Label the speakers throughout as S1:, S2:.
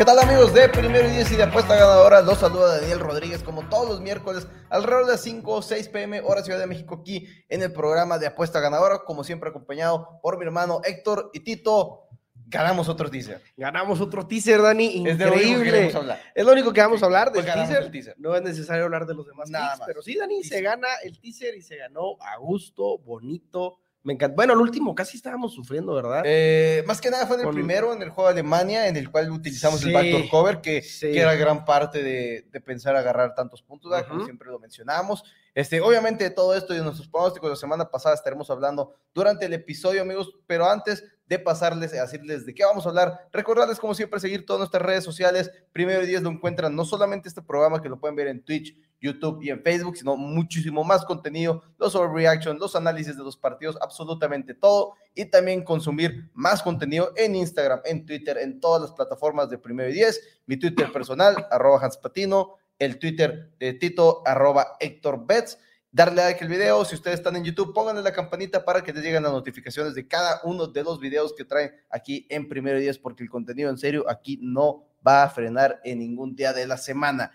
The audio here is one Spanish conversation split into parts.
S1: ¿Qué tal amigos de Primero y Diez y de Apuesta Ganadora? Los saluda Daniel Rodríguez como todos los miércoles alrededor de las 5 o 6 pm hora Ciudad de México aquí en el programa de Apuesta Ganadora, como siempre acompañado por mi hermano Héctor y Tito. Ganamos otro teaser.
S2: Ganamos otro teaser, Dani.
S1: Es de lo único que
S2: Increíble.
S1: queremos hablar.
S2: Es lo único que vamos a hablar
S1: Pues
S2: del teaser.
S1: teaser.
S2: No es necesario hablar de los demás
S1: Nada
S2: picks,
S1: más.
S2: pero sí, Dani, se gana el teaser y se ganó a gusto, bonito. Me encanta. Bueno, el último casi estábamos sufriendo, ¿verdad?
S1: Eh, más que nada fue en el
S2: Con-
S1: primero, en el juego de Alemania, en el cual utilizamos el
S2: Sí.
S1: backdoor cover, que,
S2: Sí.
S1: que era gran parte de, de pensar agarrar tantos puntos, ¿verdad? como
S2: Ujú.
S1: siempre lo mencionamos. Este, obviamente todo esto y nuestros pronósticos de la semana pasada estaremos hablando durante el episodio, amigos, pero antes de pasarles a decirles de qué vamos a hablar, recordarles como siempre seguir todas nuestras redes sociales. Primero y diez lo encuentran no solamente este programa que lo pueden ver en Twitch, YouTube y en Facebook, sino muchísimo más contenido, los overreaction, los análisis de los partidos, absolutamente todo y también consumir más contenido en Instagram, en Twitter, en todas las plataformas de Primero y Diez, mi Twitter personal, arroba Hans Patino, el Twitter de Tito, arroba Héctor Betts. Darle like al video, si ustedes están en YouTube, pónganle la campanita para que les lleguen las notificaciones de cada uno de los videos que traen aquí en Primero y porque el contenido en serio aquí no va a frenar en ningún día de la semana.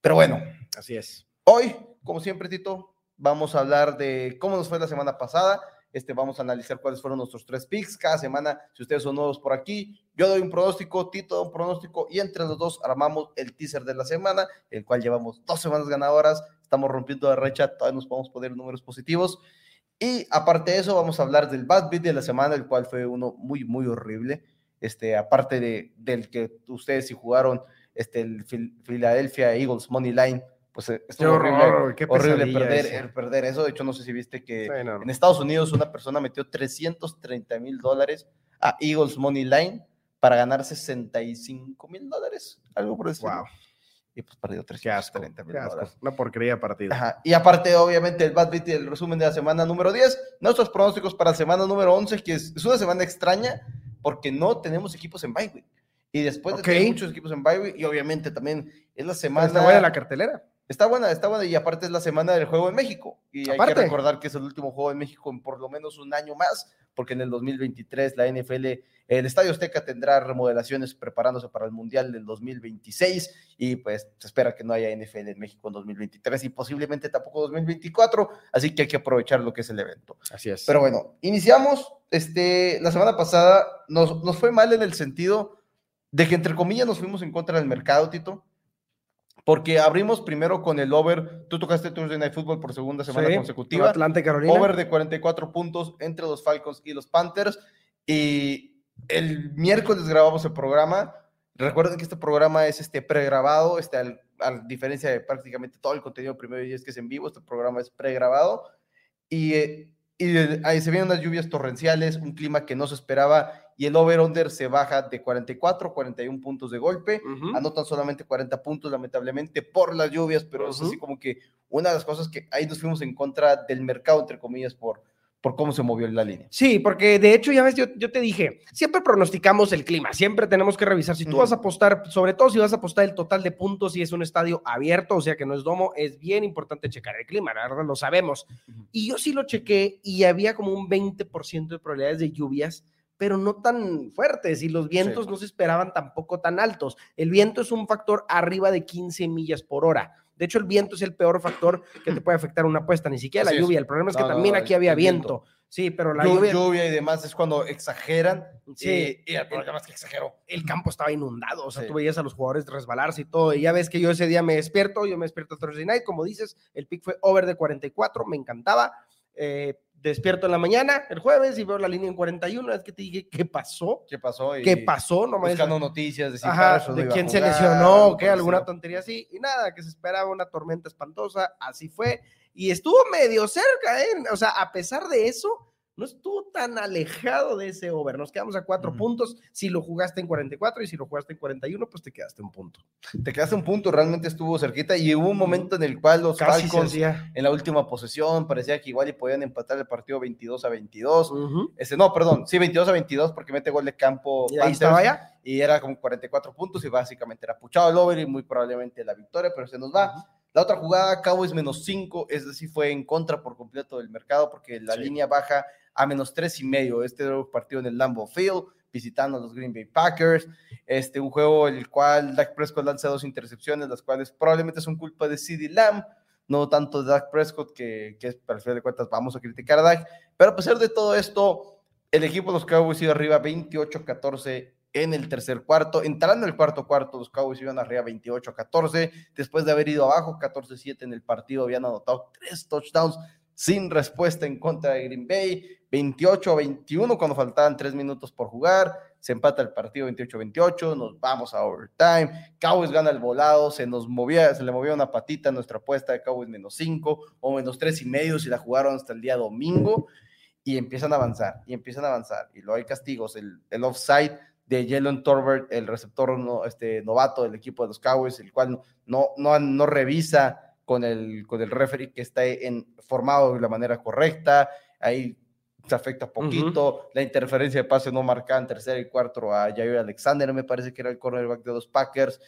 S1: Pero bueno,
S2: Así es.
S1: Hoy, como siempre, Tito, vamos a hablar de cómo nos fue la semana pasada. Este, vamos a analizar cuáles fueron nuestros tres picks. Cada semana, si ustedes son nuevos por aquí, yo doy un pronóstico, Tito da un pronóstico y entre los dos armamos el teaser de la semana, el cual llevamos dos semanas ganadoras. Estamos rompiendo la racha, todavía nos podemos poner números positivos. Y aparte de eso, vamos a hablar del bad beat de la semana, el cual fue uno muy, muy horrible. Este, aparte de, del que ustedes si jugaron este, el Phil- Philadelphia Eagles Money Line, pues eh,
S2: Qué
S1: horrible,
S2: qué
S1: horrible perder, el perder eso. De hecho, no sé si viste que
S2: Sí, no,
S1: en Estados Unidos una persona metió 330 mil dólares a Eagles Money Line para ganar 65 mil dólares, algo por eso.
S2: Wow.
S1: Y pues perdió
S2: Qué asco.
S1: 330 mil dólares.
S2: Una porquería de partido.
S1: Ajá. Y aparte, obviamente, el Bad Beat y el resumen de la semana número 10, nuestros pronósticos para la semana número 11, que es, es una semana extraña porque no tenemos equipos en bye week. Y después de
S2: Ok.
S1: tener muchos equipos en bye week, y obviamente también es la semana...
S2: Está buena la cartelera.
S1: Está buena, está buena, y aparte es la semana del juego en México. Y hay
S2: Aparte.
S1: que recordar que es el último juego en México en por lo menos un año más, porque en el 2023 la NFL, el Estadio Azteca tendrá remodelaciones preparándose para el Mundial del 2026, y pues se espera que no haya NFL en México en 2023 y posiblemente tampoco 2024, así que hay que aprovechar lo que es el evento.
S2: Así es.
S1: Pero bueno, iniciamos. Este, la semana pasada nos, nos fue mal en el sentido de que, entre comillas, nos fuimos en contra del mercado, Tito. Porque abrimos primero con el over. Tú tocaste Thursday Night Football por segunda semana
S2: Sí,
S1: consecutiva.
S2: Atlanta, Carolina.
S1: Over de 44 puntos entre los Falcons y los Panthers. Y el miércoles grabamos el programa. Recuerden que este programa es este pregrabado, este, al- a diferencia de prácticamente todo el contenido primero y es que es en vivo, este programa es pregrabado. Y, eh, y ahí se vienen unas lluvias torrenciales, un clima que no se esperaba y el over-under se baja de 44 a 41 puntos de golpe.
S2: Ujú.
S1: Anotan solamente 40 puntos, lamentablemente, por las lluvias, pero es así como que una de las cosas que ahí nos fuimos en contra del mercado, entre comillas, por, por cómo se movió la línea.
S2: Sí, porque de hecho, ya ves, yo, yo te dije, siempre pronosticamos el clima, siempre tenemos que revisar. Si tú
S1: Ujú.
S2: vas a apostar, sobre todo si vas a apostar el total de puntos y es un estadio abierto, o sea que no es domo, es bien importante checar el clima, la verdad lo sabemos.
S1: Ujú.
S2: Y yo sí lo chequé y había como un 20% de probabilidades de lluvias, pero no tan fuertes y los vientos no se esperaban tampoco tan altos. El viento es un factor arriba de 15 millas por hora. De hecho, el viento es el peor factor que te puede afectar una apuesta, ni siquiera
S1: Así
S2: la
S1: es.
S2: lluvia. El problema es que
S1: No,
S2: también
S1: no,
S2: aquí había
S1: viento.
S2: viento. Sí, pero la
S1: Llu-
S2: lluvia,
S1: lluvia y demás es cuando exageran.
S2: Sí.
S1: eh, y el problema es que exageró.
S2: el campo estaba inundado. O sea,
S1: Sí.
S2: tú veías a los jugadores resbalarse y todo. Y ya ves que yo ese día me despierto, yo me despierto Thursday night, como dices, el pick fue over de 44, me encantaba. Eh, despierto en la mañana, el jueves, y veo la línea en 41. Es que te dije, ¿qué pasó?
S1: ¿Qué pasó? Y
S2: ¿Qué pasó? No me
S1: Buscando noticias de si
S2: Ajá, de quién se lesionó, o qué, alguna tontería así, y nada, que se esperaba una tormenta espantosa, así fue, y estuvo medio cerca, ¿eh? O sea, a pesar de eso, no estuvo tan alejado de ese over. Nos quedamos a cuatro puntos. Si lo jugaste en 44 y si lo jugaste en 41, pues te quedaste un punto.
S1: Te quedaste un punto, realmente estuvo cerquita y hubo un momento en el cual los
S2: Casi
S1: Falcons en la última posesión parecía que igual y podían empatar el partido 22 a 22.
S2: Ujú.
S1: Este, no, perdón, sí, 22 a 22 porque mete gol de campo
S2: Y ahí estaba ya.
S1: y era como 44 puntos y básicamente era puchado el over y muy probablemente la victoria, pero se nos va. La otra jugada, Cowboys menos 5, es decir, fue en contra por completo del mercado porque la
S2: Sí.
S1: línea baja a menos tres y medio. Este partido en el Lambeau Field, visitando a los Green Bay Packers. Este, un juego en el cual Dak Prescott lanza dos intercepciones, las cuales probablemente son culpa de CeeDee Lamb, no tanto de Dak Prescott, que, que es, al final de cuentas vamos a criticar a Dak. Pero a pesar de todo esto, el equipo de los Cowboys iba arriba 28-14 en el tercer cuarto. Entrando en el cuarto cuarto, los Cowboys iban arriba 28-14. Después de haber ido abajo 14-7 en el partido, habían anotado tres touchdowns sin respuesta en contra de Green Bay. 28-21 cuando faltaban tres minutos por jugar. Se empata el partido 28-28. Nos vamos a overtime. Cowboys gana el volado. Se nos movía, se le movía una patita a nuestra apuesta de Cowboys menos 5 o menos tres y medio si la jugaron hasta el día domingo y empiezan a avanzar, y empiezan a avanzar, y luego hay castigos, el, el offside de Jalen Torbert, el receptor este, novato del equipo de los Cowboys, el cual no, no, no revisa con el, con el referee que está en, formado de la manera correcta, ahí se afecta poquito, la interferencia de pase no marcada en tercer y cuarto a Jair Alexander, me parece que era el cornerback de los Packers,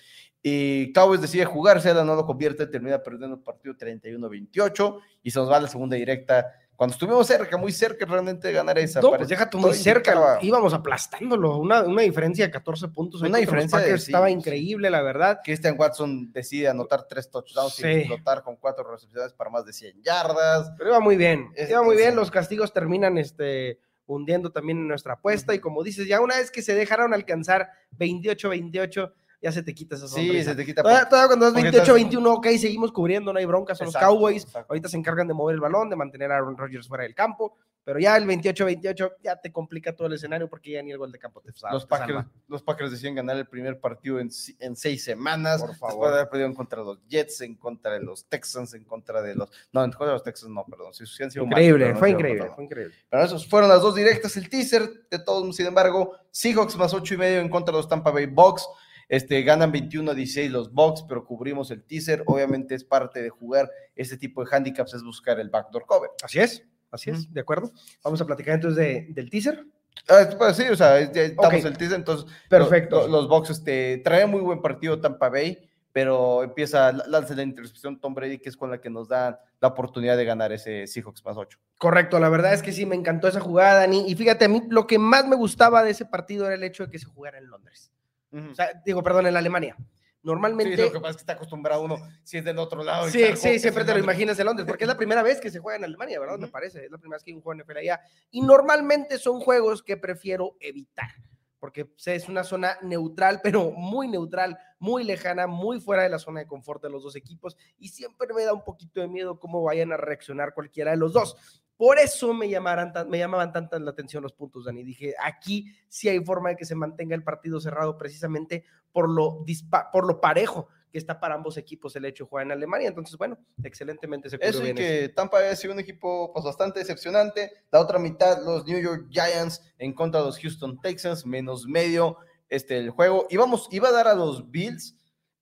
S1: y Cowboys decide jugársela, no lo convierte, termina perdiendo el partido 31-28, y se nos va a la segunda directa, cuando estuvimos cerca, muy cerca realmente de ganar esa.
S2: No, pues deja tú muy cerca, íbamos aplastándolo, una, una diferencia de 14 puntos.
S1: Una diferencia de- sí,
S2: estaba increíble, la verdad.
S1: Christian Watson decide anotar tres touchdowns
S2: Sí.
S1: y explotar con cuatro recepciones para más de 100 yardas.
S2: Pero iba muy bien,
S1: Es-
S2: iba muy bien, los castigos terminan este, hundiendo también en nuestra apuesta y como dices, ya una vez que se dejaron alcanzar 28-28, ya se te quita esa
S1: Sí,
S2: sonrisa.
S1: se te quita.
S2: Todavía, todavía cuando das
S1: porque
S2: 28-21, ok, seguimos cubriendo, no hay bronca, son
S1: Exacto,
S2: los Cowboys.
S1: exacto.
S2: Ahorita se encargan de mover el balón, de mantener a Aaron Rodgers fuera del campo, pero ya el 28-28 ya te complica todo el escenario porque ya ni el gol de campo te, sal-
S1: Los
S2: te
S1: Packers,
S2: salva.
S1: los Packers deciden ganar el primer partido en, en seis semanas.
S2: Por
S1: Después
S2: favor.
S1: de haber perdido en contra de los Jets, en contra de los Texans, en contra de los. No, en contra de los Texans no, perdón. Sí, sí
S2: Increíble,
S1: pero no
S2: fue increíble, fue increíble.
S1: Pero esos fueron las dos directas, el teaser de todos, sin embargo, Seahawks más ocho y medio en contra de los Tampa Bay Bucks. Este, ganan 21 a 16 los Bucks, pero cubrimos el teaser. Obviamente es parte de jugar este tipo de handicaps, es buscar el backdoor cover.
S2: Así es, así es, de acuerdo. Vamos a platicar entonces de- del teaser.
S1: Ah, pues sí, o sea, ya estamos
S2: Ok.
S1: el teaser, entonces
S2: Perfecto.
S1: lo- lo- los Bucks este, traen muy buen partido Tampa Bay, pero empieza, lanza la intercepción Tom Brady, que es con la que nos da la oportunidad de ganar ese Seahawks más 8.
S2: Correcto, la verdad es que sí, me encantó esa jugada, Dani. Y fíjate, a mí lo que más me gustaba de ese partido era el hecho de que se jugara en Londres. O sea, digo, perdón, en Alemania. Normalmente.
S1: Sí, lo que pasa es que está acostumbrado uno, si es del otro lado.
S2: Sí, sí, siempre
S1: en
S2: te lo imaginas en Londres, porque es la primera vez que se juega en Alemania, ¿verdad? Me parece, es la primera vez que hay un juego NFL allá. Y normalmente son juegos que prefiero evitar, porque es una zona neutral, pero muy neutral, muy lejana, muy fuera de la zona de confort de los dos equipos, y siempre me da un poquito de miedo cómo vayan a reaccionar cualquiera de los dos. Por eso me, llamaran me llamaban tanta la atención los puntos, Dani. Dije, aquí sí hay forma de que se mantenga el partido cerrado precisamente por lo, dispa- por lo parejo que está para ambos equipos el hecho de jugar en Alemania. Entonces, bueno, excelentemente se
S1: Eso y que Tampa ha sido un equipo pues, bastante decepcionante. La otra mitad, los New York Giants en contra de los Houston Texans, menos medio este, el juego. Íbamos, iba a dar a los Bills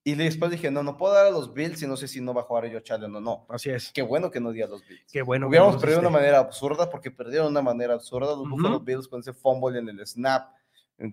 S1: y después dije, no, no puedo dar a los Bills y no sé si no va a jugar yo Allen o no.
S2: Así es.
S1: Qué bueno que no di a los Bills.
S2: Qué bueno.
S1: Hubiéramos perdido de una manera absurda porque perdieron de una manera absurda los
S2: Ujú.
S1: Buffalo Bills con ese fumble en el snap.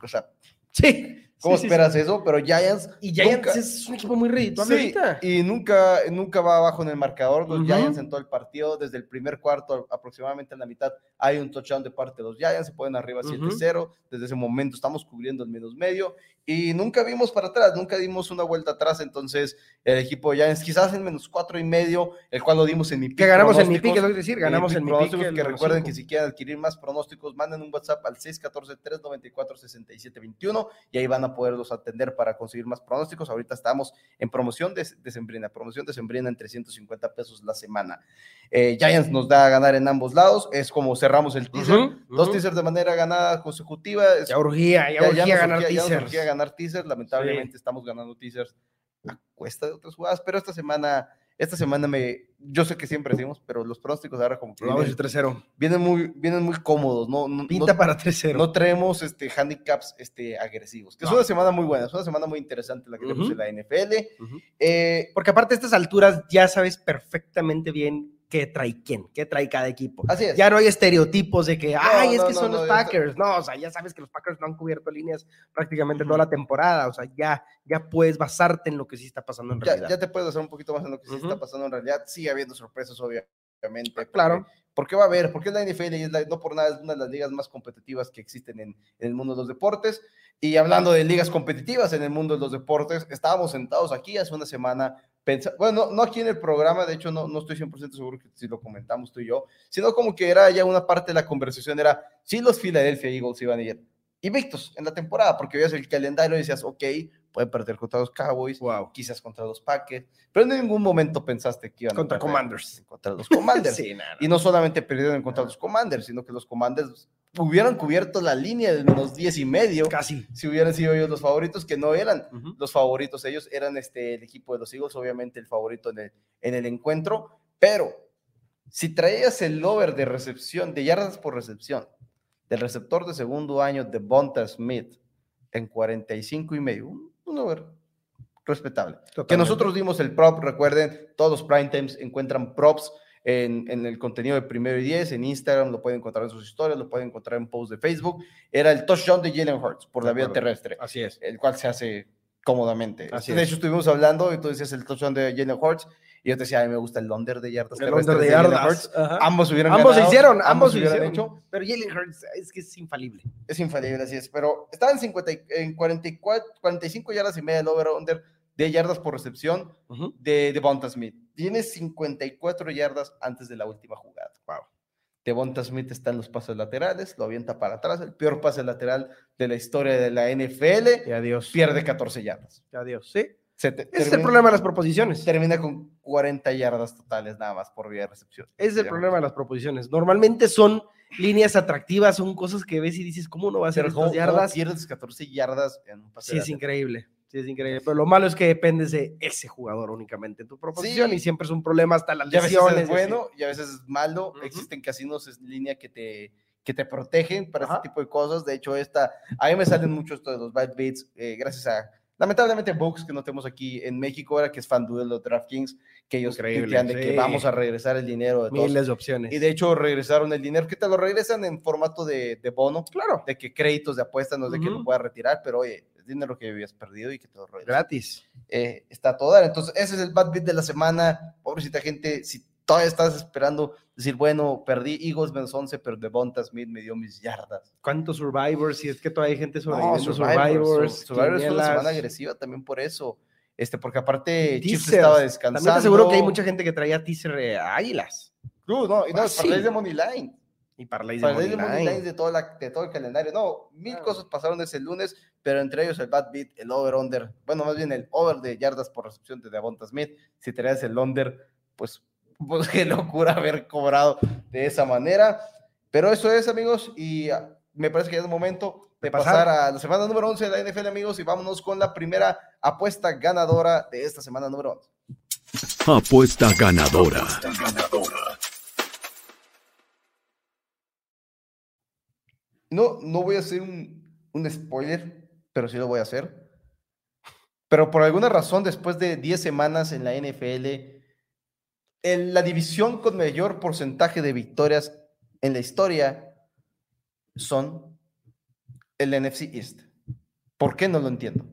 S1: O sea,
S2: Sí.
S1: ¿cómo
S2: sí, sí,
S1: esperas eso? Pero Giants.
S2: sí. Y Giants
S1: nunca-
S2: es un equipo muy redituable
S1: Sí,
S2: ahorita.
S1: y nunca, nunca va abajo en el marcador. Los
S2: Ujú.
S1: Giants en todo el partido, desde el primer cuarto aproximadamente en la mitad, hay un touchdown de parte de los Giants, se ponen arriba
S2: Ujú.
S1: 7-0. Desde ese momento estamos cubriendo el menos medio y nunca vimos para atrás, nunca dimos una vuelta atrás. Entonces, el equipo de Giants, quizás en menos cuatro y medio, el cual lo dimos en mi
S2: Que
S1: pick
S2: ganamos en mi pick, es que decir, ganamos en mi pick. el
S1: que recuerden
S2: cinco.
S1: que si quieren adquirir más pronósticos, manden un WhatsApp al 614-394-6721 y ahí van a poderlos atender para conseguir más pronósticos. Ahorita estamos en promoción de, de Sembrina, promoción de Sembrina en 350 pesos la semana. Eh, Giants nos da a ganar en ambos lados, es como cerramos el teaser. Dos teasers de manera ganada consecutiva. es-
S2: Ya urgía, ya,
S1: ya-
S2: urgía ganar
S1: ya nos
S2: teasers.
S1: Ganar teasers. Lamentablemente estamos ganando teasers a cuesta de otras jugadas, pero esta semana esta semana me, yo sé que siempre decimos, pero los pronósticos ahora como
S2: Vamos
S1: vienen,
S2: 3-0.
S1: vienen muy, vienen muy cómodos, no, no,
S2: Pinta
S1: no-
S2: para 3-0.
S1: no traemos este, handicaps este, agresivos, que es
S2: No.
S1: una semana muy buena, es una semana muy interesante la que tenemos
S2: Ujú.
S1: en la NFL.
S2: Ujú.
S1: Eh,
S2: Porque aparte a estas alturas ya sabes perfectamente bien qué trae quién, qué trae cada equipo.
S1: así es.
S2: Ya no hay estereotipos de que, ay, es
S1: no,
S2: que
S1: no,
S2: son
S1: no,
S2: los
S1: está-
S2: Packers. No, o sea, ya sabes que los Packers no han cubierto líneas prácticamente
S1: Ujú.
S2: toda la temporada. O sea, ya, ya puedes basarte en lo que sí está pasando en
S1: ya,
S2: realidad.
S1: ya te puedes hacer un poquito más en lo que sí está
S2: Ujú.
S1: pasando en realidad. Sigue habiendo sorpresas, obviamente. porque-
S2: claro.
S1: Porque va a haber, porque es la NFL y es la- no por nada es una de las ligas más competitivas que existen en, en el mundo de los deportes. Y hablando de ligas competitivas en el mundo de los deportes, estábamos sentados aquí hace una semana, bueno, no, no aquí en el programa, de hecho no, no estoy 100% seguro que si lo comentamos tú y yo, sino como que era ya una parte de la conversación, era si los Philadelphia Eagles iban a ir invictos en la temporada, porque veías el calendario y decías, ok, pueden perder contra los Cowboys,
S2: Wow.
S1: quizás contra los Packers, pero en ningún momento pensaste que iban a
S2: Contra
S1: perder
S2: Commanders.
S1: Contra los Commanders.
S2: Sí.
S1: Y no solamente perdieron contra los Commanders, sino que los Commanders hubieran cubierto la línea de menos 10 y medio
S2: Casi.
S1: si hubieran sido ellos los favoritos, que no eran
S2: Ujú.
S1: los favoritos, ellos eran este, el equipo de los Eagles, obviamente el favorito en el, en el encuentro, pero si traías el over de recepción, de yardas por recepción, del receptor de segundo año de Bonta Smith en 45 y medio, un, over respetable. Que
S2: Totalmente.
S1: nosotros dimos el prop, recuerden, todos los prime times encuentran props en, en el contenido de primero y diez, en Instagram, lo pueden encontrar en sus historias, lo pueden encontrar en posts de Facebook. Era el touchdown de Jalen Hurts por
S2: De
S1: la vía
S2: acuerdo.
S1: terrestre,
S2: Así es.
S1: el cual se hace cómodamente.
S2: Así
S1: de
S2: es.
S1: hecho, estuvimos hablando y tú decías el touchdown de Jalen Hurts y yo te decía, a mí me gusta el under de yardas
S2: El under de yardas.
S1: Ambos hubieran
S2: Ambos se
S1: ganado,
S2: hicieron, ambos se
S1: hubieran
S2: hicieron.
S1: hecho.
S2: Pero Jalen Hurts es que es infalible.
S1: Es infalible, así es. Pero estaba en, 50 y- en 44, 45 yardas y media el over-under de yardas por recepción de Devonta Smith. Tiene 54 yardas antes de la última jugada.
S2: Wow.
S1: Devonta Smith está en los pases laterales, lo avienta para atrás, el peor pase lateral de la historia de la NFL,
S2: Y adiós.
S1: pierde 14 yardas.
S2: Y adiós. Sí.
S1: Se te-
S2: es el problema de las proposiciones.
S1: Termina con 40 yardas totales nada más por vía de recepción.
S2: Es el problema de las proposiciones. Normalmente son líneas atractivas, son cosas que ves y dices, ¿cómo no va a ser estas
S1: ¿cómo, cómo
S2: yardas?
S1: pierdes 14 yardas en un pase
S2: Sí, es increíble. Sí, es increíble. Pero lo malo es que dependes de ese jugador únicamente en tu proposición
S1: Sí.
S2: y siempre es un problema hasta las
S1: Y a veces
S2: lesiones.
S1: es bueno y a veces es malo.
S2: Ujú.
S1: Existen casinos en línea que te, que te protegen para
S2: Ajá.
S1: este tipo de cosas. De hecho, esta, a mí me salen mucho esto de los bad beats, eh, gracias a, lamentablemente, Books que no tenemos aquí en México, ahora que es FanDuel o DraftKings, que ellos tuitean de que
S2: sí.
S1: vamos a regresar el dinero de todos.
S2: Miles de opciones.
S1: Y de hecho, regresaron el dinero, que te lo regresan en formato de, de bono,
S2: claro,
S1: de que créditos de apuestas, no de que lo puedas retirar, pero oye, dinero que habías perdido y que te lo regresan
S2: gratis.
S1: eh, está a todo dar. Entonces, ese es el bad beat de la semana. Pobrecita gente, si todavía estás esperando decir, bueno, perdí Eagles menos 11, pero Devonta Smith me dio mis yardas.
S2: ¿Cuántos Survivors? Si es que todavía hay gente
S1: No,
S2: sobreviviendo
S1: Survivors,
S2: Survivors.
S1: Sur- Survivors fue una semana agresiva también por eso. Este, porque aparte
S2: Teasers.
S1: estaba
S2: También
S1: descansando.
S2: te aseguro que hay mucha gente que traía teaser eh, águilas
S1: No, no, y no,
S2: Fácil.
S1: parlays de Money Line.
S2: y parlays de
S1: de
S2: Money Line.
S1: De, toda la- de todo el calendario. No, mil
S2: Claro.
S1: cosas pasaron ese lunes, pero entre ellos el bad beat, el over-under. Bueno, más bien el over de yardas por recepción de Devonta Smith. Si traes el under, pues, pues qué locura haber cobrado de esa manera. Pero eso es, amigos, y me parece que ya es momento de
S2: De pasar.
S1: pasar a la semana número 11 de la NFL, amigos, y vámonos con la primera apuesta ganadora de esta semana número 11.
S3: Apuesta ganadora.
S1: No, no voy a hacer un, un spoiler, pero sí lo voy a hacer. Pero por alguna razón, después de 10 semanas en la NFL, en la división con mayor porcentaje de victorias en la historia son el NFC East. ¿Por qué? No lo entiendo.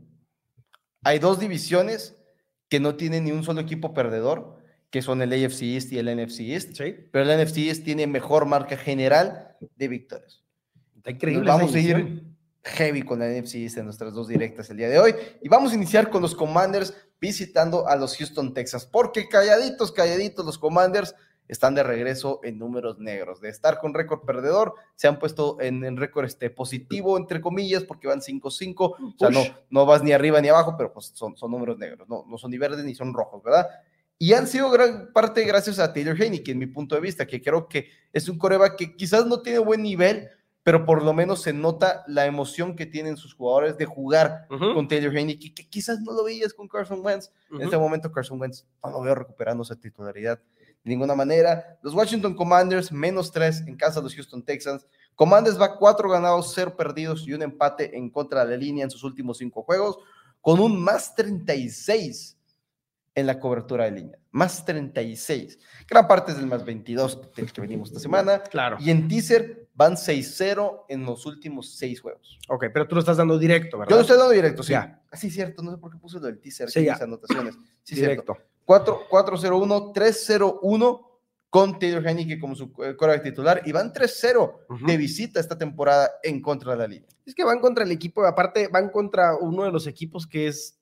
S1: Hay dos divisiones que no tienen ni un solo equipo perdedor, que son el AFC East y el NFC East,
S2: Sí,
S1: pero el NFC East tiene mejor marca general de victorias.
S2: está increíble.
S1: Nos vamos a ir. Heavy con la NFC East en nuestras dos directas el día de hoy. Y vamos a iniciar con los Commanders visitando a los Houston Texas, porque calladitos, calladitos, los Commanders están de regreso en números negros. De estar con récord perdedor, se han puesto en, en récord este, positivo, entre comillas, porque van 5-5. O sea, no, no vas ni arriba ni abajo, pero pues son, son números negros, no, no son ni verdes ni son rojos, ¿verdad? Y han sido gran parte gracias a Taylor Heineke, en mi punto de vista, que creo que es un coreback que quizás no tiene buen nivel, pero por lo menos se nota la emoción que tienen sus jugadores de jugar con Taylor Heineke, que quizás no lo veías con Carson Wentz. En este momento Carson Wentz no lo veo recuperando esa titularidad de ninguna manera. Los Washington Commanders menos tres en casa de los Houston Texans. Commanders va cuatro ganados, cero perdidos y un empate en contra de la línea en sus últimos cinco juegos, con un más 36 en la cobertura de línea. Más 36. Gran parte es del más 22 del que venimos esta semana.
S2: Claro.
S1: Y en teaser van 6-0 en los últimos seis juegos.
S2: Ok, pero tú lo estás dando directo, ¿verdad?
S1: Yo lo estoy dando directo, sí.
S2: Ya.
S1: Ah, sí, cierto. No sé por qué puse lo del teaser
S2: Sí,
S1: aquí en mis anotaciones. Sí, cierto.
S2: directo.
S1: 4 4-0-1, 3-0-1 con Taylor Heineke como su eh, quarterback titular y van 3-0
S2: Ujú.
S1: de visita esta temporada en contra de la línea.
S2: Es que van contra el equipo, aparte van contra uno de los equipos que es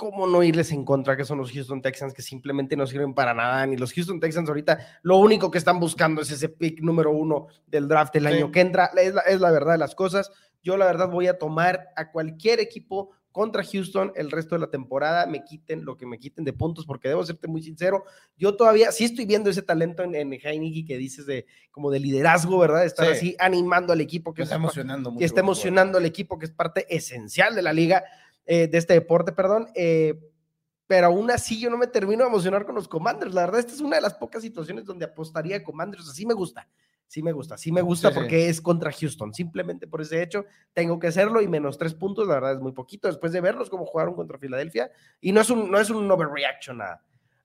S2: cómo no irles en contra, que son los Houston Texans, que simplemente no sirven para nada. Ni los Houston Texans ahorita lo único que están buscando es ese pick número uno del draft del
S1: Sí.
S2: año que entra. Es la, es la verdad de las cosas. Yo la verdad voy a tomar a cualquier equipo contra Houston el resto de la temporada, me quiten lo que me quiten de puntos, porque debo serte muy sincero, yo todavía sí estoy viendo ese talento en, en Heineke que dices de como de liderazgo, ¿verdad? Estar
S1: Sí.
S2: así animando al equipo que
S1: está
S2: es-
S1: emocionando mucho.
S2: que está emocionando al equipo, que es parte esencial de la liga, eh, de este deporte, perdón. eh, pero aún así yo no me termino de emocionar con los Commanders. La verdad, esta es una de las pocas situaciones donde apostaría a Commanders. Así me gusta, sí me gusta, sí me gusta
S1: Sí, sí.
S2: porque es contra Houston. Simplemente por ese hecho tengo que hacerlo y menos tres puntos, la verdad es muy poquito después de verlos como jugaron contra Filadelfia. Y no es un, no es un overreaction a,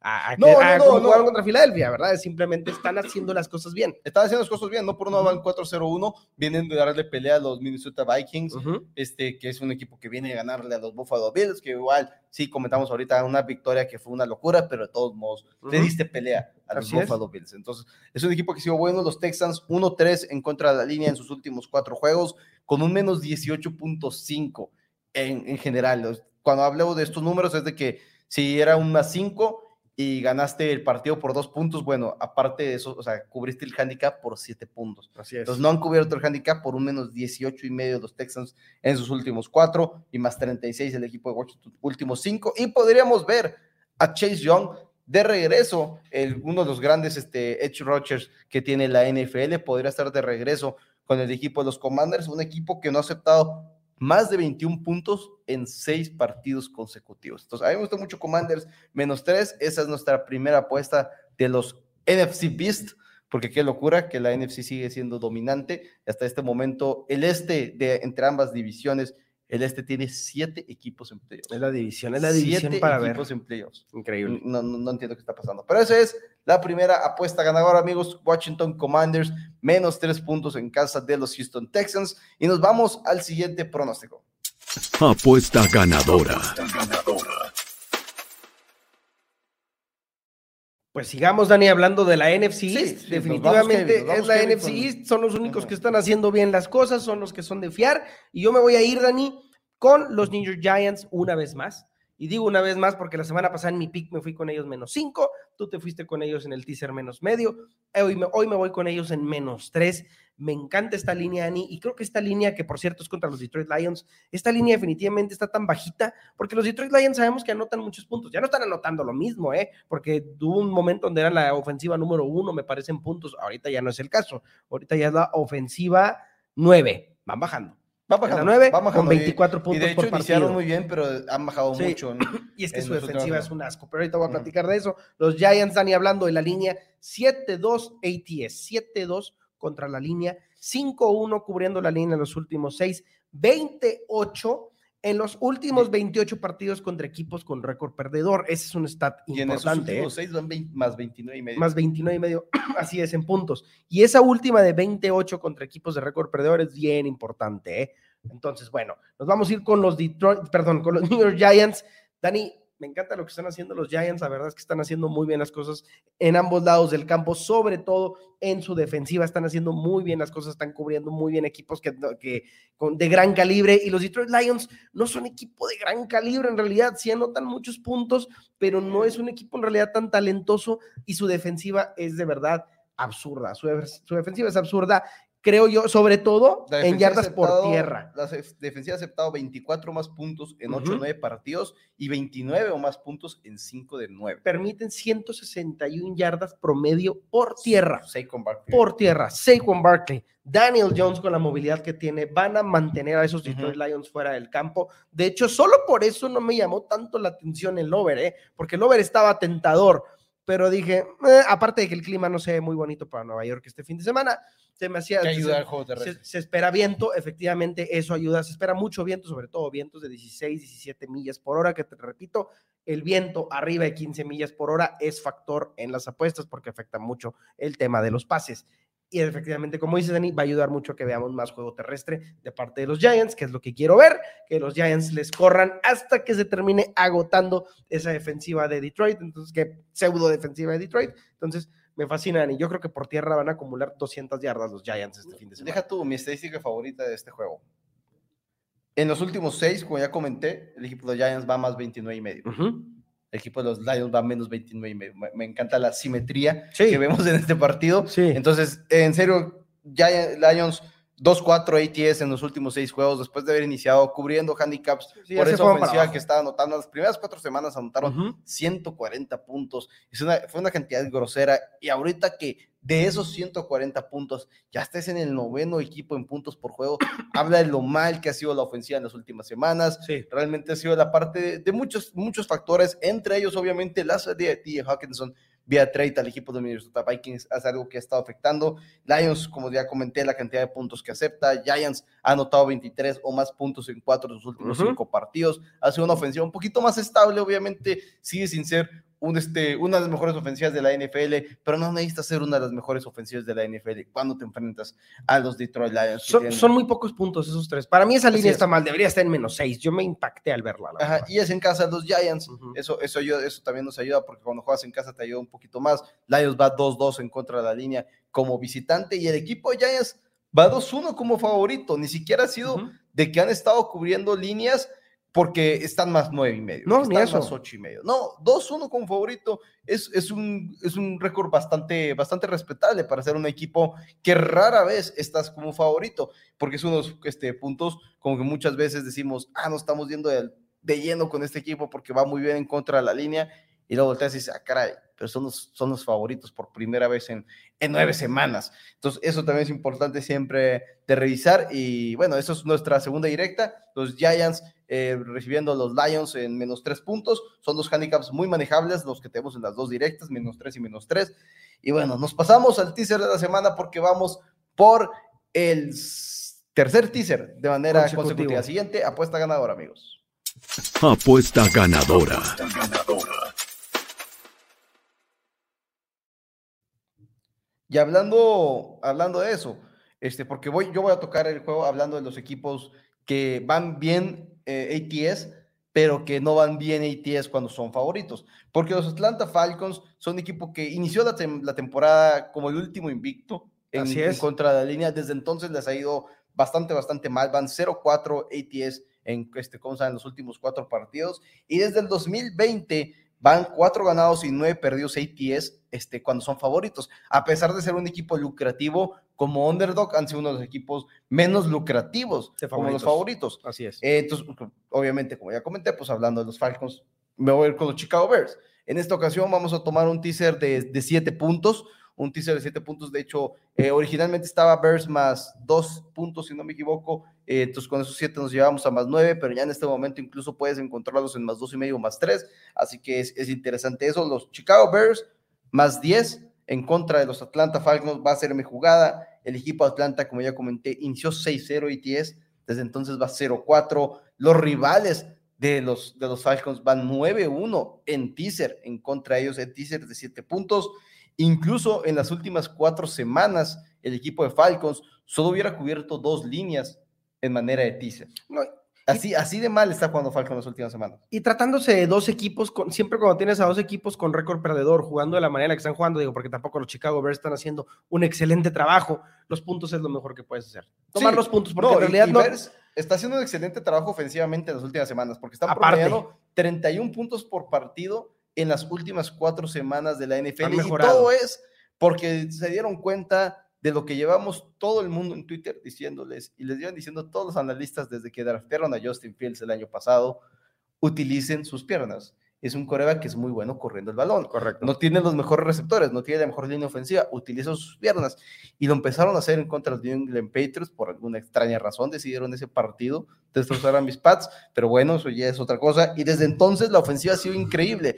S2: a, a,
S1: No,
S2: que-
S1: no,
S2: a
S1: no, no.
S2: jugaron contra Filadelfia, ¿verdad? Simplemente están haciendo las cosas bien.
S1: Están haciendo las cosas bien, no por uno van 4-0-1, vienen de darle pelea a los Minnesota Vikings, este, que es un equipo que viene a ganarle a los Buffalo Bills, que igual, sí, comentamos ahorita una victoria que fue una locura, pero de todos modos, le
S2: Ujú.
S1: diste pelea a los
S2: Así es.
S1: Buffalo Bills. Entonces, es un equipo que sido bueno, los Texans 1-3 en contra de la línea en sus últimos cuatro juegos, con un menos 18.5 en, en general. Cuando hablo de estos números es de que si era un más 5 y ganaste el partido por dos puntos, bueno, aparte de eso, o sea, cubriste el handicap por siete puntos.
S2: Así es.
S1: Entonces no han cubierto el handicap por un menos 18 y medio los Texans en sus últimos cuatro y más 36 el equipo de Washington últimos cinco. Y podríamos ver a Chase Young de regreso, el, uno de los grandes este, edge rushers que tiene la NFL, podría estar de regreso con el equipo de los Commanders, un equipo que no ha aceptado más de 21 puntos en seis partidos consecutivos. Entonces, a mí me gusta mucho Commanders, menos tres. Esa es nuestra primera apuesta de los NFC Beast, porque qué locura que la NFC sigue siendo dominante. Hasta este momento, el este de entre ambas divisiones, el este tiene siete equipos en playoffs.
S2: Es la división, es la división
S1: Siete
S2: para ver.
S1: equipos en playoffs.
S2: Increíble.
S1: No, no, no entiendo qué está pasando. Pero esa es la primera apuesta ganadora, amigos. Washington Commanders, menos tres puntos en casa de los Houston Texans. Y nos vamos al siguiente pronóstico.
S3: Apuesta ganadora.
S2: Pues sigamos, Dani, hablando de la NFC
S1: Sí,
S2: East.
S1: sí,
S2: Definitivamente
S1: vamos,
S2: es la
S1: Kevin,
S2: NFC East, son los únicos que están haciendo bien las cosas, son los que son de fiar. Y yo me voy a ir, Dani, con los New York Giants una vez más. Y digo una vez más porque la semana pasada en mi pick me fui con ellos menos 5, tú te fuiste con ellos en el teaser menos medio, hoy me, hoy me voy con ellos en menos 3. Me encanta esta línea, Dani, y creo que esta línea, que por cierto es contra los Detroit Lions, esta línea definitivamente está tan bajita porque los Detroit Lions sabemos que anotan muchos puntos. Ya no están anotando lo mismo, ¿eh? Porque tuvo un momento donde era la ofensiva número uno, me parece, en puntos. Ahorita ya no es el caso. Ahorita ya es la ofensiva nueve. Van bajando.
S1: Va
S2: La
S1: bajando,
S2: nueve
S1: va bajando.
S2: con
S1: Y-
S2: 24
S1: Y
S2: puntos
S1: de hecho
S2: por
S1: iniciaron
S2: partido.
S1: muy bien, pero han bajado
S2: Sí.
S1: mucho. ¿no?
S2: Y es que
S1: en
S2: su defensiva es un asco, pero ahorita voy a platicar de eso. Los Giants, Dani, hablando de la línea 7-2 ATS, 7-2 contra la línea, 5-1 cubriendo la línea en los últimos 6, 28 en los últimos 28 partidos contra equipos con récord perdedor. Ese es un stat
S1: Y en esos
S2: importante. ¿eh?
S1: últimos seis van 20 más 29 y medio.
S2: más 29 y medio, así es, en puntos. Y esa última de 28 contra equipos de récord perdedor es bien importante, ¿eh? Entonces, bueno, nos vamos a ir con los Detroit, perdón, con los New York Giants. Dani, me encanta lo que están haciendo los Giants, la verdad es que están haciendo muy bien las cosas en ambos lados del campo, sobre todo en su defensiva, están haciendo muy bien las cosas, están cubriendo muy bien equipos que, que con, de gran calibre y los Detroit Lions no son equipo de gran calibre en realidad, sí anotan muchos puntos, pero no es un equipo en realidad tan talentoso y su defensiva es de verdad absurda, su, su defensiva es absurda creo yo, sobre todo en yardas
S1: aceptado-
S2: por tierra.
S1: La defensiva ha aceptado 24 más puntos en 8
S2: Ujú.
S1: o 9 partidos y 29 o más puntos en 5 de 9.
S2: Permiten 161 yardas promedio por tierra.
S1: Saquon Barkley.
S2: Por tierra. Saquon Barkley, Daniel Jones con la movilidad que tiene, van a mantener a esos Detroit Lions fuera del campo. De hecho, solo por eso no me llamó tanto la atención el over, ¿eh? porque el over estaba tentador. Pero dije, eh, aparte de que el clima no se ve muy bonito para Nueva York este fin de semana, se me hacía.
S1: ayuda
S2: se-
S1: al juego
S2: se, se espera viento, efectivamente, eso ayuda. Se espera mucho viento, sobre todo vientos de 16, 17 millas por hora, que te repito, el viento arriba de 15 millas por hora es factor en las apuestas porque afecta mucho el tema de los pases. Y efectivamente, como dice Dani, va a ayudar mucho a que veamos más juego terrestre de parte de los Giants, que es lo que quiero ver, que los Giants les corran hasta que se termine agotando esa defensiva de Detroit, entonces que pseudo defensiva de Detroit. Entonces, me fascinan y yo creo que por tierra van a acumular 200 yardas los Giants este fin de semana.
S1: Deja tú mi estadística favorita de este juego. En los últimos 6, como ya comenté, el equipo de los Giants va más 29 y medio. El equipo de los Lions va menos 29 y. Me, me encanta la simetría
S2: Sí.
S1: que vemos en este partido.
S2: Sí.
S1: Entonces, en serio, Giants, Lions 2-4 ATS en los últimos seis juegos, después de haber iniciado cubriendo handicaps
S2: Sí,
S1: por
S2: ya
S1: esa ofensiva que estaba anotando. Las primeras cuatro semanas anotaron
S2: Ujú.
S1: 140 puntos. Es una, fue una cantidad grosera. Y ahorita que de esos 140 puntos ya estés en el noveno equipo en puntos por juego, habla de lo mal que ha sido la ofensiva en las últimas semanas.
S2: Sí.
S1: Realmente ha sido la parte de, de muchos, muchos factores, entre ellos obviamente la salida de T. Hawkinson vía trade al equipo de Minnesota Vikings, es algo que ha estado afectando. Lions, como ya comenté, la cantidad de puntos que acepta. Giants ha anotado 23 o más puntos en cuatro de sus últimos cinco partidos. Ha sido una ofensiva un poquito más estable, obviamente sigue sin ser un, este, una de las mejores ofensivas de la NFL, pero no necesita ser una de las mejores ofensivas de la NFL cuando te enfrentas a los Detroit Lions.
S2: Son,
S1: tienen-
S2: son muy pocos puntos esos tres. Para mí esa línea
S1: es.
S2: está mal, debería estar en menos seis. Yo me impacté al verla. la
S1: Ajá, y es en casa de los Giants. Eso, eso, ayuda- eso también nos ayuda porque cuando juegas en casa te ayuda un poquito más. Lions va 2-2 en contra de la línea como visitante y el equipo de Giants va 2-1 como favorito. Ni siquiera ha sido de que han estado cubriendo líneas porque están más nueve y medio.
S2: No, ni
S1: están
S2: eso.
S1: más ocho y medio. No, 2-1 como favorito es, es un, es un récord bastante, bastante respetable para ser un equipo que rara vez estás como favorito, porque es unos este, puntos como que muchas veces decimos, ah, no estamos yendo de, de lleno con este equipo porque va muy bien en contra de la línea, y luego volteas y dices, ah, caray, pero son los, son los favoritos por primera vez en, en nueve semanas. Entonces, eso también es importante siempre de revisar. Y bueno, eso es nuestra segunda directa. Los Giants eh, recibiendo a los Lions en menos tres puntos. Son dos handicaps muy manejables, los que tenemos en las dos directas, menos tres y menos tres. Y bueno, nos pasamos al teaser de la semana porque vamos por el tercer teaser de manera
S2: Consecutivo.
S1: consecutiva. Siguiente, apuesta ganadora, amigos.
S3: Apuesta ganadora.
S1: Y hablando, hablando de eso, este, porque voy, yo voy a tocar el juego hablando de los equipos que van bien eh, ATS, pero que no van bien ATS cuando son favoritos. Porque los Atlanta Falcons son un equipo que inició la, tem- la temporada como el último invicto en,
S2: Así
S1: en contra de la línea. Desde entonces les ha ido bastante, bastante mal. Van 0-4 ATS en, este, ¿cómo se llama? en los últimos cuatro partidos. Y desde el 2020 van cuatro ganados y nueve perdidos ATS este, cuando son favoritos. A pesar de ser un equipo lucrativo, como underdog han sido uno de los equipos menos lucrativos
S2: De
S1: como los
S2: favoritos.
S1: favoritos.
S2: Así es.
S1: Eh, entonces, obviamente, como ya comenté, pues hablando de los Falcons, me voy a ir con los Chicago Bears. En esta ocasión vamos a tomar un teaser de, de siete puntos, un teaser de siete puntos. De hecho, eh, originalmente estaba Bears más dos puntos, si no me equivoco. Eh, entonces, con esos siete nos llevamos a más nueve, pero ya en este momento incluso puedes encontrarlos en más dos y medio, más tres. Así que es, es interesante eso. Los Chicago Bears más 10 en contra de los Atlanta Falcons va a ser mi jugada. El equipo de Atlanta, como ya comenté, inició 6-0 ATS, desde entonces va 0-4. Los rivales de los, de los Falcons van 9-1 en teaser, en contra de ellos en teaser de 7 puntos. Incluso en las últimas cuatro semanas, el equipo de Falcons solo hubiera cubierto dos líneas en manera de teaser.
S2: No,
S1: Así, así de mal está jugando Falcons las últimas semanas.
S2: Y tratándose de dos equipos, con, siempre cuando tienes a dos equipos con récord perdedor, jugando de la manera en la que están jugando, digo, porque tampoco los Chicago Bears están haciendo un excelente trabajo, los puntos es lo mejor que puedes hacer. Tomar
S1: Sí,
S2: los puntos, porque
S1: No,
S2: en realidad
S1: y
S2: no.
S1: Bears está haciendo un excelente trabajo ofensivamente en las últimas semanas, porque están promediando 31 puntos por partido en las últimas cuatro semanas de la NFL. Y todo es porque se dieron cuenta de lo que llevamos todo el mundo en Twitter diciéndoles y les llevan diciendo todos los analistas desde que draftearon a Justin Fields el año pasado, utilicen sus piernas. Es un coreback que es muy bueno corriendo el balón.
S2: Correcto.
S1: No tiene los mejores receptores, no tiene la mejor línea ofensiva, utiliza sus piernas. Y lo empezaron a hacer en contra de los New England Patriots por alguna extraña razón. Decidieron ese partido destrozar a mis Pats, pero bueno, eso ya es otra cosa. Y desde entonces la ofensiva ha sido increíble.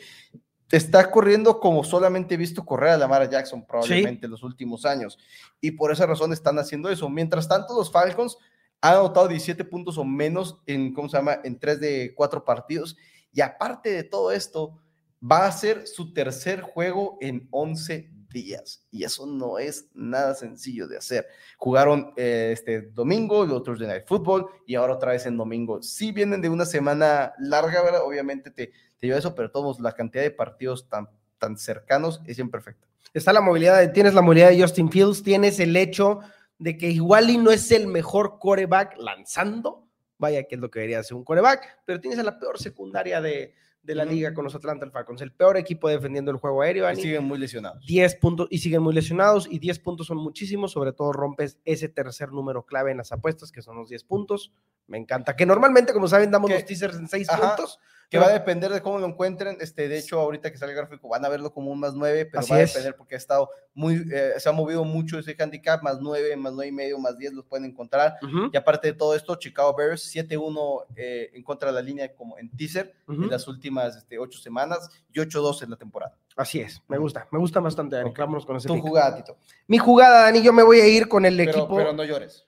S1: Está corriendo como solamente he visto correr a Lamar Jackson probablemente en los últimos años. Y por esa razón están haciendo eso. Mientras tanto, los Falcons han anotado 17 puntos o menos en, ¿cómo se llama?, en 3 de 4 partidos. Y aparte de todo esto, va a ser su tercer juego en 11 días. Y eso no es nada sencillo de hacer. Jugaron eh, este domingo, otros de Night Football, y ahora otra vez en domingo. Si vienen de una semana larga. Obviamente te, te lleva eso, pero todos, la cantidad de partidos tan, tan cercanos es imperfecta.
S2: Está la movilidad, de- tienes la movilidad de Justin Fields, tienes el hecho de que igual y no es el mejor coreback lanzando, vaya que es lo que debería ser un coreback, pero tienes a la peor secundaria de, de la liga con los Atlanta Falcons, el peor equipo defendiendo el juego aéreo.
S1: Y
S2: Dani.
S1: siguen muy lesionados.
S2: 10 puntos y siguen muy lesionados y 10 puntos son muchísimos, sobre todo rompes ese tercer número clave en las apuestas, que son los 10 puntos. Me encanta. Que normalmente, como saben, damos los teasers en 6
S1: Ajá.
S2: puntos.
S1: Que va a depender de cómo lo encuentren. Este, de hecho, ahorita que sale el gráfico van a verlo como un más 9, pero
S2: Así
S1: va a
S2: es.
S1: depender porque ha estado muy, eh, se ha movido mucho ese handicap, más 9, más 9 y medio, más 10 los pueden encontrar. Y aparte de todo esto, Chicago Bears 7-1 eh, en contra de la línea como en teaser en las últimas este, 8 semanas y 8-2 en la temporada.
S2: Así es, me gusta, me gusta bastante, Dani. Con ese
S1: Tu
S2: pick.
S1: jugada, Tito.
S2: Mi jugada, Dani, yo me voy a ir con el
S1: Pero,
S2: equipo.
S1: pero no llores.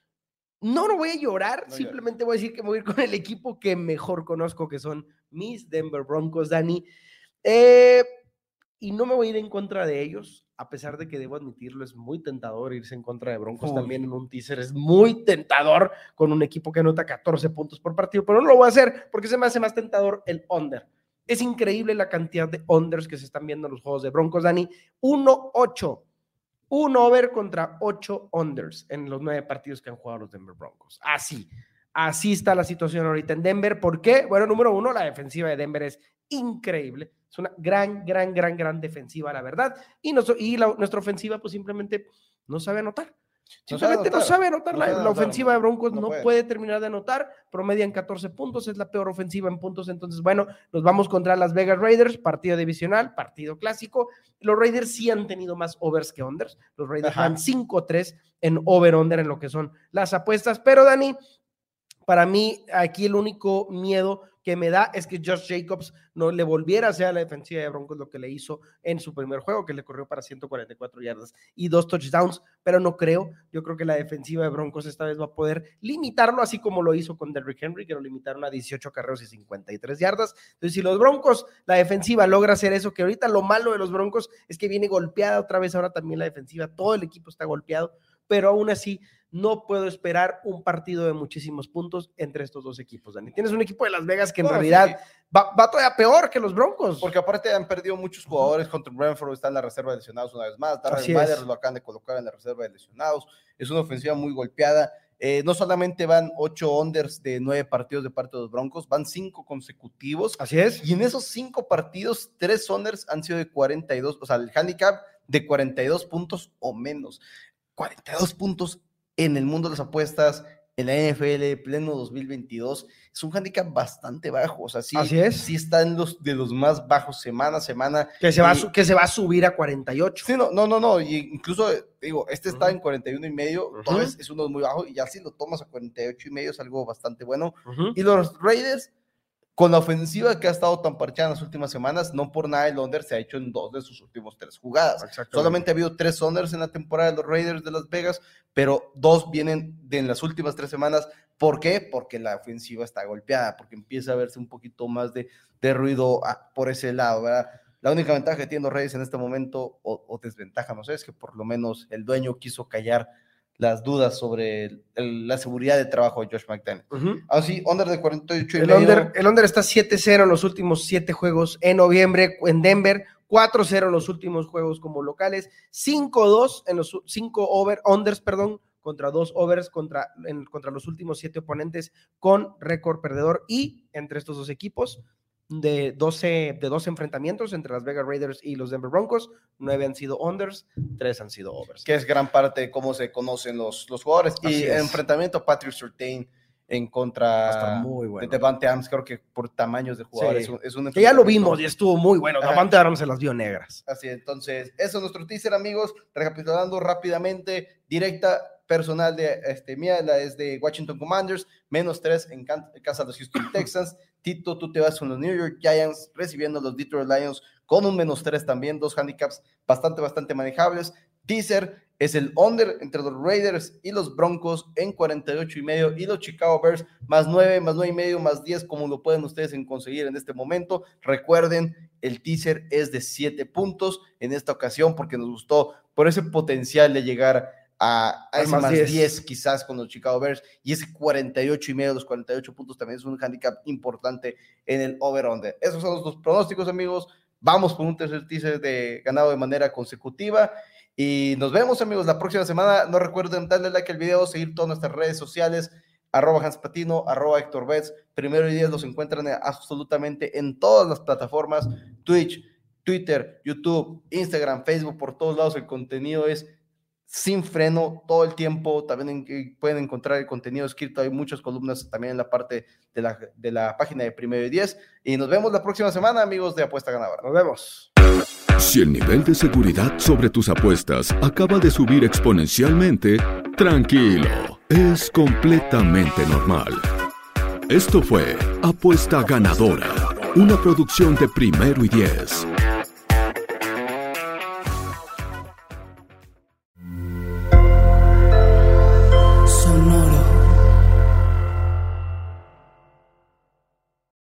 S2: No, no voy a llorar,
S1: No
S2: simplemente voy a decir que me voy a ir con el equipo que mejor conozco, que son mis Denver Broncos, Dani. Eh, y no me voy a ir en contra de ellos, a pesar de que debo admitirlo, es muy tentador irse en contra de Broncos
S1: Uy.
S2: también en un teaser, es muy tentador con un equipo que anota 14 puntos por partido, pero no lo voy a hacer porque se me hace más tentador el under. Es increíble la cantidad de unders que se están viendo en los juegos de Broncos, Dani. 1-8. Un over contra 8 unders en los nueve partidos que han jugado los Denver Broncos. Así. Así está la situación ahorita en Denver. ¿Por qué? Bueno, número uno, la defensiva de Denver es increíble. Es una gran, gran, gran, gran defensiva, la verdad. Y, nos- y la- nuestra ofensiva, pues simplemente no sabe anotar.
S1: No sabe
S2: Simplemente no sabe anotar.
S1: No
S2: la,
S1: sabe
S2: la
S1: anotar,
S2: ofensiva de Broncos
S1: no
S2: no,
S1: puede.
S2: puede. terminar de anotar. Promedian 14 puntos. Es la peor ofensiva en puntos. Entonces, bueno, nos vamos contra las Vegas Raiders. Partido divisional, partido clásico. Los Raiders sí han tenido más overs que unders. Los Raiders
S1: Ajá.
S2: van 5-3 en over-under en lo que son las apuestas. Pero, Dani, para mí, aquí el único miedo que me da es que Josh Jacobs no le volviera a hacer a la defensiva de Broncos lo que le hizo en su primer juego, que le corrió para 144 yardas y dos touchdowns, pero no creo. Yo creo que la defensiva de Broncos esta vez va a poder limitarlo, así como lo hizo con Derrick Henry, que lo limitaron a 18 carreros y 53 yardas. Entonces, si los Broncos, la defensiva logra hacer eso, que ahorita lo malo de los Broncos es que viene golpeada otra vez ahora también la defensiva, todo el equipo está golpeado, pero aún así no puedo esperar un partido de muchísimos puntos entre estos dos equipos, Dani. Tienes un equipo de Las Vegas que en
S1: No,
S2: realidad
S1: sí,
S2: va, va todavía peor que los Broncos.
S1: Porque aparte han perdido muchos jugadores contra Brentford, está en la reserva de lesionados una vez más. Darren. Waller lo acaban de colocar en la reserva de lesionados. Es una ofensiva muy golpeada. Eh, no solamente van ocho unders de nueve partidos de parte de los Broncos, van cinco consecutivos.
S2: Así es.
S1: Y en esos cinco partidos, tres unders han sido de 42, o sea, el handicap de 42 puntos o menos. 42 puntos en el mundo de las apuestas, en la NFL, pleno 2022, es un handicap bastante bajo. O sea, sí,
S2: Así es.
S1: sí está en los de los más bajos semana a semana.
S2: Que se, va
S1: Y-
S2: que se va a subir a 48.
S1: Sí, no, no, no, no, y incluso, eh, digo, este está
S2: Ujú.
S1: en 41 y medio,
S2: Ujú.
S1: todo es, es uno muy bajo, y ya si lo tomas a 48 y medio es algo bastante bueno.
S2: Ujú.
S1: Y los Raiders, con la ofensiva que ha estado tan parchada en las últimas semanas, no por nada el under se ha hecho en dos de sus últimos tres jugadas.
S2: Exactamente.
S1: Solamente ha habido tres unders en la temporada de los Raiders de Las Vegas, pero dos vienen de en las últimas tres semanas. ¿Por qué? Porque la ofensiva está golpeada, porque empieza a verse un poquito más de, de ruido ah, por ese lado, ¿verdad? La única ventaja que tienen los Raiders en este momento, o, o desventaja, no sé, es que por lo menos el dueño quiso callar las dudas sobre el- el- la seguridad de trabajo de Josh McDaniel.
S2: Ujú.
S1: Así, under de 48 y
S2: El
S1: medio.
S2: under, el under está 7-0 en los últimos 7 juegos en noviembre en Denver, 4-0 en los últimos juegos como locales, 5-2 en los 5 over, unders, perdón, contra dos overs contra, en- contra los últimos 7 oponentes con récord perdedor y entre estos dos equipos de 12, de 12 enfrentamientos entre Las Vegas Raiders y los Denver Broncos, 9 han sido unders, 3 han sido overs.
S1: Que es gran parte de cómo se conocen los, los jugadores.
S2: Así
S1: y
S2: es.
S1: enfrentamiento a Patrick Surtain en contra
S2: muy bueno.
S1: de Devante Adams, creo que por tamaños de jugadores.
S2: Sí.
S1: es un-
S2: Que ya lo
S1: enfrentamiento-
S2: vimos y estuvo muy bueno.
S1: Ajá.
S2: Davante Adams se las vio negras.
S1: Así, entonces, eso es nuestro teaser, amigos. Recapitulando rápidamente, directa personal de este, mía, la es de Washington Commanders, menos tres en, can- en casa de los Houston Texans. Tito, tú te vas con los New York Giants, recibiendo a los Detroit Lions con un menos tres también, dos handicaps bastante, bastante manejables. Teaser es el under entre los Raiders y los Broncos en 48 y medio y los Chicago Bears más 9, más 9 y medio, más 10, como lo pueden ustedes conseguir en este momento. Recuerden, el teaser es de 7 puntos en esta ocasión porque nos gustó por ese potencial de llegar a, ese
S2: más
S1: más
S2: 10.
S1: 10. quizás con los Chicago Bears y ese 48 y medio, los 48 puntos también es un handicap importante en el over-under. Esos son los pronósticos, amigos. Vamos por un tercer teaser de ganado de manera consecutiva. Y nos vemos, amigos, la próxima semana. No recuerden darle like al video, seguir todas nuestras redes sociales, arroba Hans Patino, arroba Héctor Betts. Primero y diez los encuentran absolutamente en todas las plataformas, Twitch, Twitter, YouTube, Instagram, Facebook, por todos lados el contenido es sin freno todo el tiempo. También en- que pueden encontrar el contenido escrito. Hay muchas columnas también en la parte de la, de la página de Primero y Diez. Y nos vemos la próxima semana, amigos de Apuesta Ganadora.
S2: Nos vemos.
S3: Si el nivel de seguridad sobre tus apuestas acaba de subir exponencialmente, tranquilo, es completamente normal. Esto fue Apuesta Ganadora, una producción de Primero y Diez.